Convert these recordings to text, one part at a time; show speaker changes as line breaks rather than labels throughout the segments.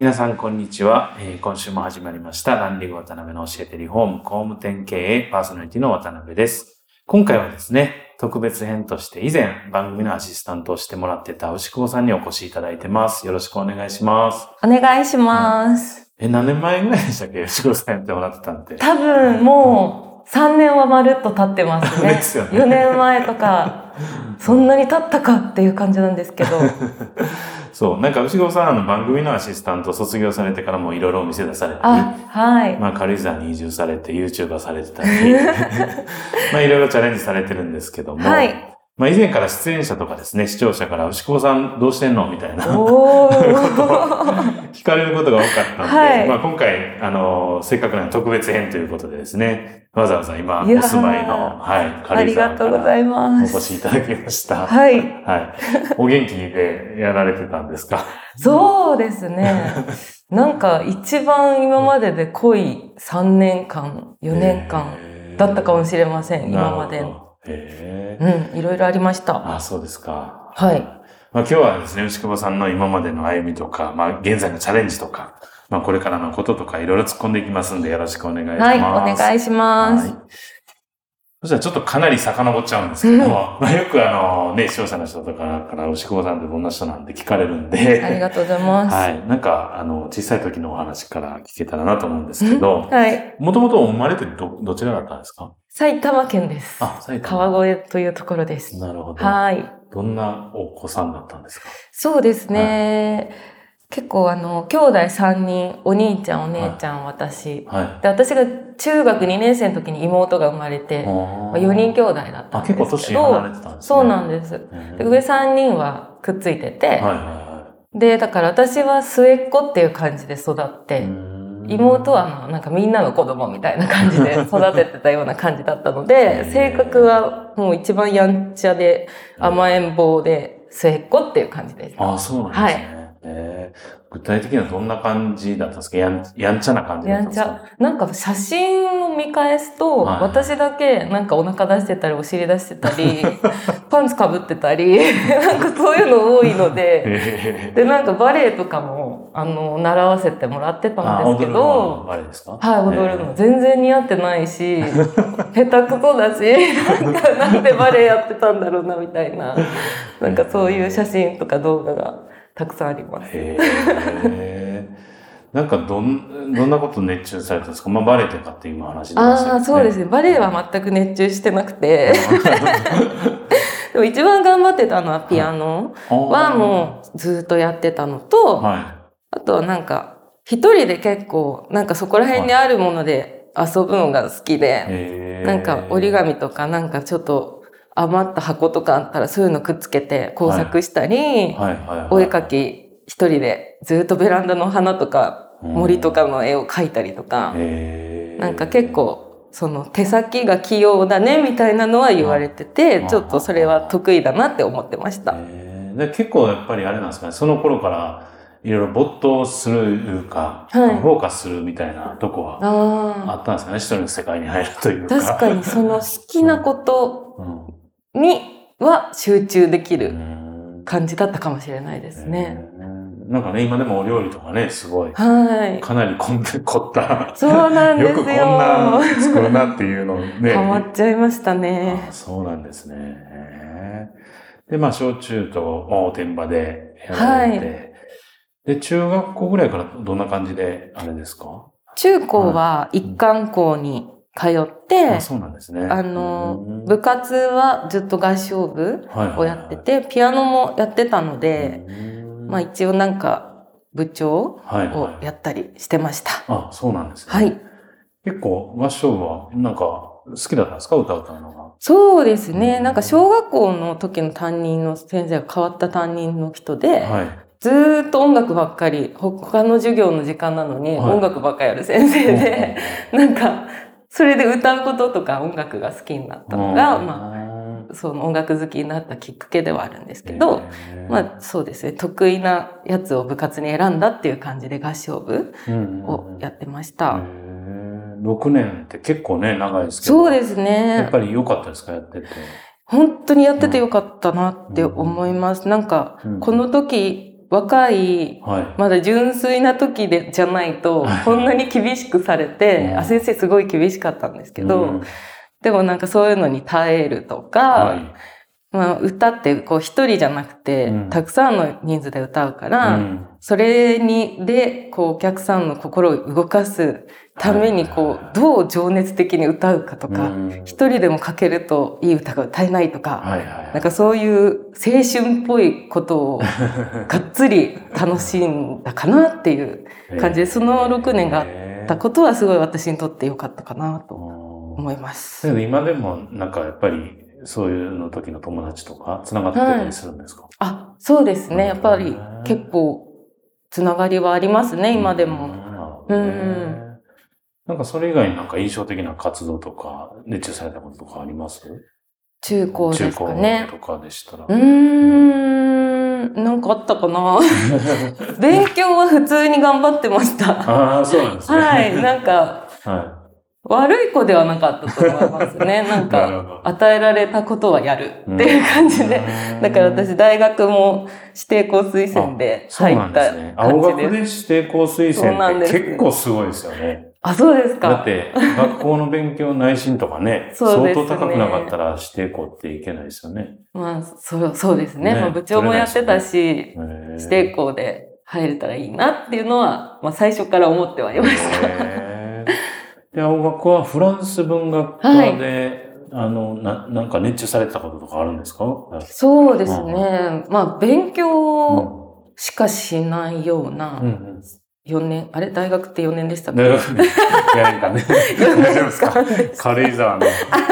皆さん、こんにちは。えー今週も始まりました。ランディング渡辺の教えてリフォーム工務店経営パーソナリティの渡辺です。今回はですね、特別編として以前番組のアシスタントをしてもらってた牛久保さんにお越しいただいてます。よろしくお願いします。
お願いします。
え、何年前ぐらいでしたっけ？牛久保さんやってもらってたんって。
多分もう3年はまるっと経ってますね。
ですよね
4年前とか、そんなに経ったかっていう感じなんですけど。
そう、なんか牛久保さんあの番組のアシスタント卒業されてからもいろいろお店出されて、
あ、はい。
まあ軽井沢に移住されて YouTuber されてたり、まあいろいろチャレンジされてるんですけども、
はい。
まあ以前から出演者とかですね、視聴者から牛久保さんどうしてんのみたいな。聞かれることが多かったので、
はい
まあ今回、あの、せっかくなので特別編ということでですね、わざわざ今お住まいの、はい、
あ
軽井
り
沢から
がとうござい
お
ます。
越しいただきました。
はい。
はい。お元気でやられてたんですか？
そうですね。なんか一番今までで濃い3年間、4年間だったかもしれません、今までの。
へー
うん、いろいろありました。
あ、そうですか。
はい。
まあ今日はですね、牛久保さんの今までの歩みとか、まあ現在のチャレンジとか、まあこれからのこととかいろいろ突っ込んでいきますんでよろしくお願いします。
はい、お願いします。
はい。そしたらちょっとかなり遡っちゃうんですけども、まあよくあのね、視聴者の人とかから、牛久保さんってどんな人なんて聞かれるんで、
ありがとうございます。
はい。なんか、あの、小さい時のお話から聞けたらなと思うんですけど、
はい。
もともと生まれてど、どちらだったんですか？
埼玉県です。
あ、埼玉。
川越というところです。
なるほど。
はい。
どんなお子さんだったんですか？
そうですね。結構あの、兄弟3人、お兄ちゃん、お姉ちゃん、私。
はい。
で、私が中学2年生の時に妹が生まれて、まあ、4人兄弟だった
あ、
んですけど。
結構年離れてたんですね。
そうなんです。
うん
で上3人はくっついてて、
はいはいは
で、だから私は末っ子っていう感じで育って、妹はあのなんかみんなの子供みたいな感じで育ててたような感じだったので、性格はもう一番やんちゃで甘えん坊で末っ子っていう感じです。
あ、そうなんですね。えー具体的にはどんな感じだったんですか？やんやんちゃな感じだったんですか？
やんちゃ。なんか写真を見返すと、
はい
私だけなんかお腹出してたりお尻出してたり、パンツかぶってたり、なんかそういうの多いので、
え
で、なんかバレエとかも、あの、習わせてもらってた
あ、
んですけど、
あれですか？
はい、踊るの
え。
全然似合ってないし、下手くそだし、なんかなんでバレエやってたんだろうなみたいな、なんかそういう写真とか動画がたくさんあります。
なんかどん、どんなこと熱中されたんですか？まあバレエとかって今話出ましたけど
ああ、そうですね。バレエは全く熱中してなくて、でも一番頑張ってたのはピアノはもうずっとやってたのと、
は
あとはなんか一人で結構なんかそこら辺にあるもので遊ぶのが好き
い。
で、
へー。
なんか折り紙とかなんかちょっと余った箱とかあったらそういうのくっつけて工作したり。お絵描き一人でずっとベランダの花とか
うん
森とかの絵を描いたりとか、なんか結構その手先が器用だねみたいなのは言われてて、ちょっとそれは得意だなって思ってました。
で結構やっぱりあれなんですかね、その頃からいろいろ没頭するか、
はい
フォーカスするみたいなとこはあ
あ
ったんですかね。一人の世界に入るという
あ、
か。
確かにその好きなこと
うん。
には集中でき
う
る
ん
感じだったかもしれないですね。
うんなんかね、今でもお料理とかね、すごい、
はい。
かなり凝って、凝った。
そうなんですよ。
よくこんな作るなっていうのをね。
ハマっちゃいましたね。
あそうなんですね。で、まあ、小中とお天場でやられて、
は
で、中学校ぐらいからどんな感じで、あれですか？
中高は一貫校に通って、
あそうなんですね。
あの
うん、
部活はずっと合唱部
はいはいはい
をやってて、ピアノもやってたので、
うん
まあ一応なんか部長を
はいはい。
やったりしてました。
あ、そうなんですね。
はい。
結構合唱部はなんか好きだったんですか？歌うたのが。
そうですね。
うん
なんか小学校の時の担任の先生が変わった担任の人で、
はい。
ずーっと音楽ばっかり、ほ他の授業の時間なのに
はい
音楽ばっかりやる先生で、なんか、それで歌うこととか音楽が好きになったのが、まあ、その音楽好きになったきっかけではあるんですけど、まあそうですね、得意なやつを部活に選んだっていう感じで合唱部
あ
をやってました。
6年って結構ね、長いですけど。
そうです
やっ
ね。
ぱり良かったですかやってて。
本当にやっててよかったなって思います。なんか
うん、
この時、若い、
はい。
まだ純粋な時でじゃないと、こんなに厳しくされて、
うん
あ、先生すごい厳しかったんですけど、
うん
でもなんかそういうのに耐えるとか、
はい。
まあ歌ってこう一人じゃなくて、
うん。
たくさんの人数で歌うから、
うん。
それに、で、こうお客さんの心を動かすために、こう、どう情熱的に歌うかとか、
うん。
一人でも書けるといい歌が歌えないとか、
はいはい。
なんかそういう青春っぽいことを がっつり楽しんだかなっていう感じで、その6年があったことはすごい私にとって良かったかなと思いま
だ
す。
今でもなんかやっぱりそういうの時の友達とか繋がってたりするんですか、
あ、そうですね。やっぱり
うん
結構つながりはありますね、今でも。
うんな
ん
なんかそれ以外になんか印象的な活動とか熱中されたこととかあります？
中高ですかね
中。高とかでしたら。
うーん、なんかあったかな 勉強は普通に頑張ってました。
ああ、そうなんですね。
はい、なんか、
は
悪い子ではなかったと思いますね。なんか、与えられたことはやるっていう感じで。
うん
だから私、大学も指定校推薦で
そう
入った
なんですね。
感
青学で。指定校推薦って結構すごいですよね。
あ、そうですか。
だって、学校の勉強内心とかね、
そうね
相当高くなかったら指定校っていけないですよね。
まあ、そう、そうですね。
ね
まあ、部長もやってたし、
指
指定校で入れたらいいなっていうのは、まあ、最初から思ってはいました。
で、青学はフランス文学科で、あの、な、なんか熱中されてたこととかあるんですか？
そうですね。まあ、勉
う
強
ん
しかしないような
うん。うん。
4年、あれ？大学って4年でしたっけ？
大学で、やりかね。大丈夫ですか？軽井沢の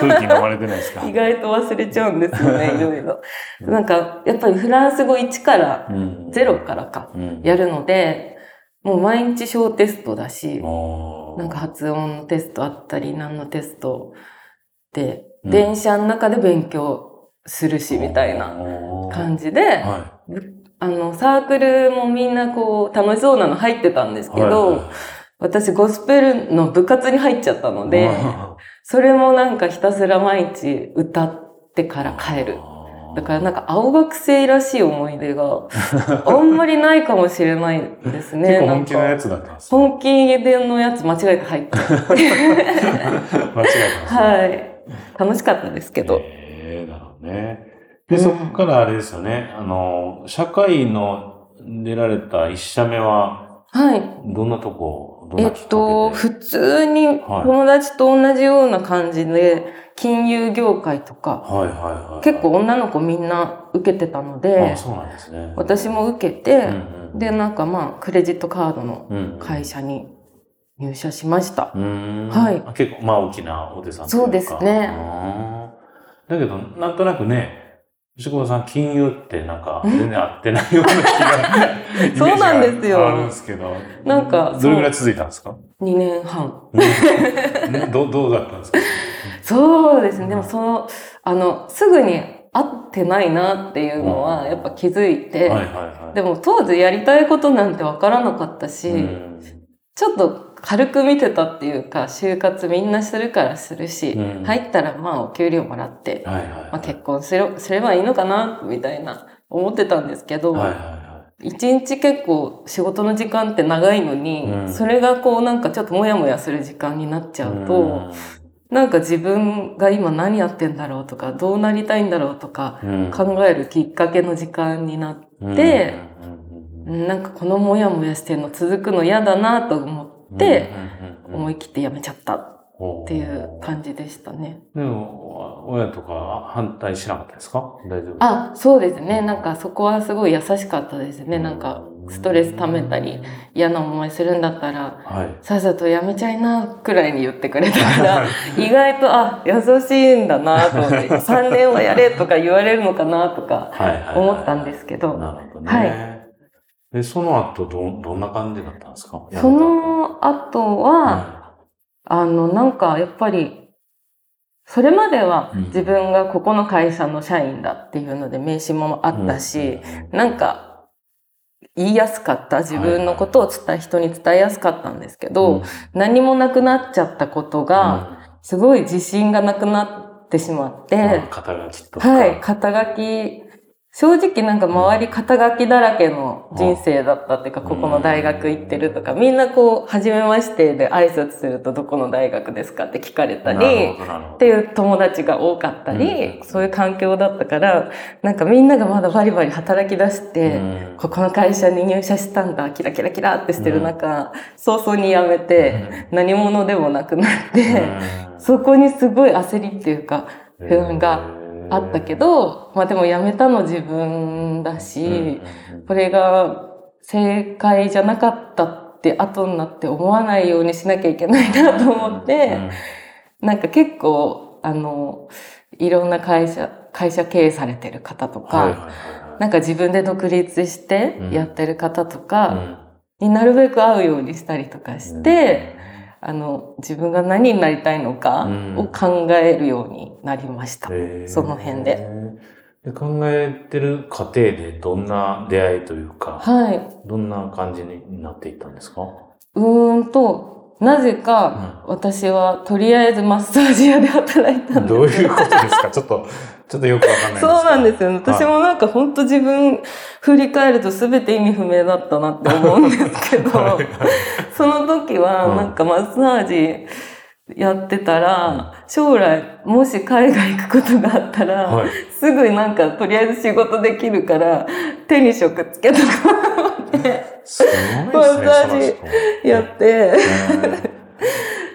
空気に飲まれてないですか？
意外と忘れちゃうんですよね、いろいろ。なんか、やっぱりフランス語1から、
うん。
0からか、
うん。
やるので、もう毎日小テストだし、なんか発音のテストあったり、何のテストで、
うん。
電車の中で勉強するし、みたいな感じで、
は
あの、サークルもみんなこう、楽しそうなの入ってたんです
い。
けど、
はいはい。
私ゴスペルの部活に入っちゃったので、
あ
それもなんかひたすら毎日歌ってから帰る。だからなんか青学生らしい思い出が あんまりないかもしれないですね。
結構本気のや
つ。
つだったんですね
本気でのやつ間違えて入って。
間違えたんですね
はい。楽しかったですけど。
ええなるほどね。で、そこからあれですよね。あの、社会の出られた一社目は、
はい。
どんなとこ、どん
え
っ
と、普通に
はい
友達と同じような感じで、金融業界とか、
はいはいはい。
結構女の子みんな受けてたので
あ、そうなんですね。
私も受けて、
うんうん、
で、なんかまあ、クレジットカードの
うん、
会社に入社しました。
うーん。
はい
あ結構、まあ大きなお手さんといか
そうですね
だけど、なんとなくね、牛久保さん、金融ってなんか、全然合ってないような気が、
そうなんですよ
あるんですけど。
なんか
どれぐらい続いたんですか
？2年半。
ねどどうだったんですか？
そうですね。でもその、あの、すぐに合ってないなっていうのはやっぱ気づいて。でも当時やりたいことなんてわからなかったし、
うん
ちょっと軽く見てたっていうか、就活みんなするからするし、
うん
入ったらまあお給料もらって。まあ、結婚すれすればいいのかな、みたいな思ってたんですけど、一日結構仕事の時間って長いのに、
うん
それがこうなんかちょっとモヤモヤする時間になっち
い。
ゃうと、なんか自分が今何やってんだろうとか、どうなりたいんだろうとか、
うん、
考えるきっかけの時間になって、
で、
うんなんかこのモヤモヤしてるの続くの嫌だなと思って、思い切ってやめちゃったっていう感じでしたね。
でも、親とか反対しなかったですか？大丈夫
あ、そうですね。なんかそこはすごい優しかったですね。なんかストレス溜めたり嫌な思いするんだったら、
はい。
さっさとやめちゃいな、くらいに言ってくれたから、意外と、あ、優しいんだなと思って、3年はやれとか言われるのかなとか
はいはいはい。
思ったんですけど、
なるほどね。
はい。
で、その後、ど、どんな感じだったんですか？
そ、の後は、
は
あの、なんかやっぱり、それまでは
うん。
自分がここの会社の社員だっていうので名刺もあ
い
ったし、
うん。
なんか言いやすかった。自分のことを伝え、人に伝えやすかったんですけど、何もなくなっちゃったことが、すごい自信がなくなってしまって、
肩書きとか。
はい、肩書き、正直なんか周り肩書きだらけの人生だったっていうか、
うん
ここの大学行ってるとか、みんなこう、初めましてで挨拶するとどこの大学ですかって聞かれたり。っていう友達が多かったり、
うん
そういう環境だったから、なんかみんながまだバリバリ働き出して、
うん。
ここの会社に入社したんだ、キラキラキラってしてる中、早々に辞めて、何者でもなくなって、そこにすごい焦りっていうか、不安があったけど、まあでも辞めたの自分だし、これが正解じゃなかったって後になって思わないようにしなきゃいけないなと思って、なんか結構、あの、いろんな会社、会社経営されてる方とか、なんか自分で独立してやってる方とかになるべく会うようにしたりとかして、あの、自分が何になりたいのかを考えるようになりました。その辺で。
で考えてる過程でどんな出会いというか、
はい。
どんな感じになっていったんですか？
うーんと、なぜか私はとりあえずマッサージ屋で働いたんです
どういうことですか？ちょっと、ちょっとよくわかんない
そうなんですよ、ね。私もなんか本当自分振り返ると全て意味不明だったなって思うんですけど、その時はなんかマッサージやってたら、将来もし海外行くことがあったら、
はい。
すぐなんかとりあえず仕事できるから手に職つけとかマッサージやって、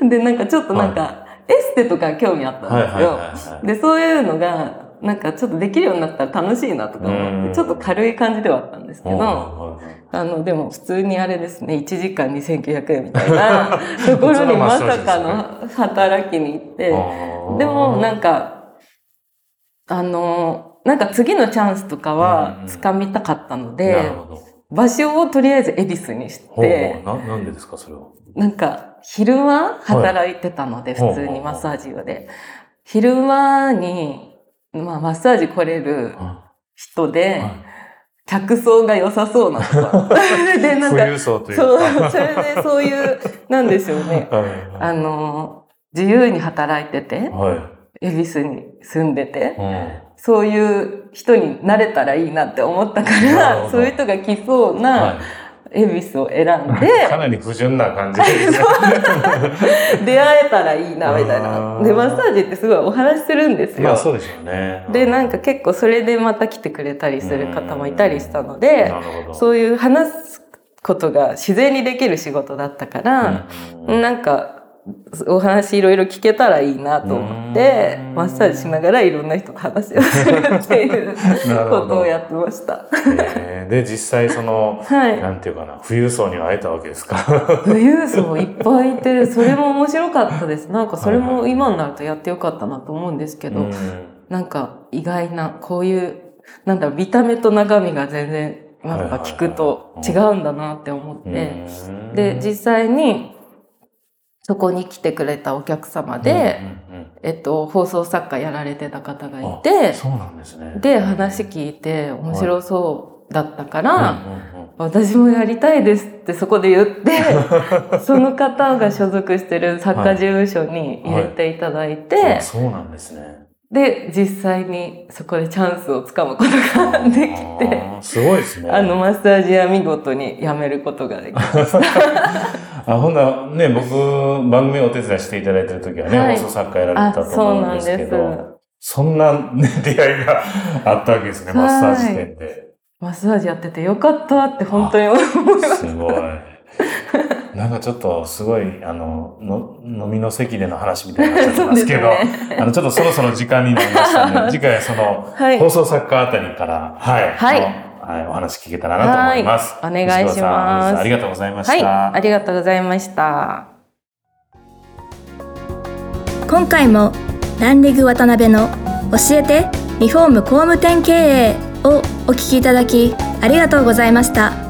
うん。
でなんかちょっとなんかエステとか興味あったんですよ。
はいはいはいはい。
で、そういうのが、なんかちょっとできるようになったら楽しいなとか思っ
うん。
て、ちょっと軽い感じではあったんですけど、あの、でも普通にあれですね、1時間2900円みたいな ところにまさかの働きに行って、でもなんか、あの、なんか次のチャンスとかは掴みたかったの
な
で。場所をとりあえず恵比寿にして、
ほうな、なんでですか、それは？
なんか、昼間働いてたので、
はい
普通にマッサージ用で。昼間に、まあ、マッサージ来れる人で、客層が良さそうなとか。で、なんか。そう、それでそういう、なんでしょうね。
はい
あの、自由に働いてて、
はい。
恵比寿に住んでて、
うん
そういう人になれたらいいなって思ったから、
ど
そういう人が来そう
は
ない恵比寿を選んで、
かなり不純な感じですね。
出会えたらいいな、みたい
あ
な。
ー
で、マッサージってすごいお話しするんですよ。
まあそうでしょうね。
で、なんか結構それでまた来てくれたりする方もいたりしたので。そういう話すことが自然にできる仕事だったから、
うん
なんか、お話いろいろ聞けたらいいなと思って
う、ん
マッサージしながらいろんな人と話をするっていうことをやってました。
えーで、実際その、
はい。
なんていうかな、富裕層には会えたわけですか？
富裕層いっぱいいて、それも面白かったです。なんかそれも今になるとやってよかったなと思うんですけど、
うん
なんか意外な、こういう、なんだろう、見た目と中身が全然、やっぱ聞くと違うんだなって思って、
うん
で、実際に、そこに来てくれたお客様で、
うんうん
えっと、放送作家やられてた方がいて、
そうなんですね。
で、話聞いて面白そうだったから、
うんうんうん。
私もやりたいですってそこで言って、その方が所属してる作家事務所に入れていただいて、
あそうなんですね。
で、実際にそこでチャンスをつかむことができて、
すごいですね。
あの、マッサージ屋見事に辞めることができました。
あ、ほんならね、僕、番組お手伝いしていただいてる時はね、
はい
放送作家やられてたと思うんですけど、そんな、ね、出会いがあったわけですね、マッサージ店で。
マッサージやっててよかったって本当に思います。
すごい。なんかちょっとすごい、あの、の 飲みの席での話みたいになっちゃってますけど、
そうです
あの、ちょっとそろそろ時間になりましたので、次回はその、
はい。
放送作家あたりから、はい、
はい。
はい、お話聞けたらなと思います。
はい。お願いします。
ありがとうございました。
はい、ありがとうございました。
今回もランディグ渡辺の教えてリフォーム工務店経営をお聞きいただきありがとうございました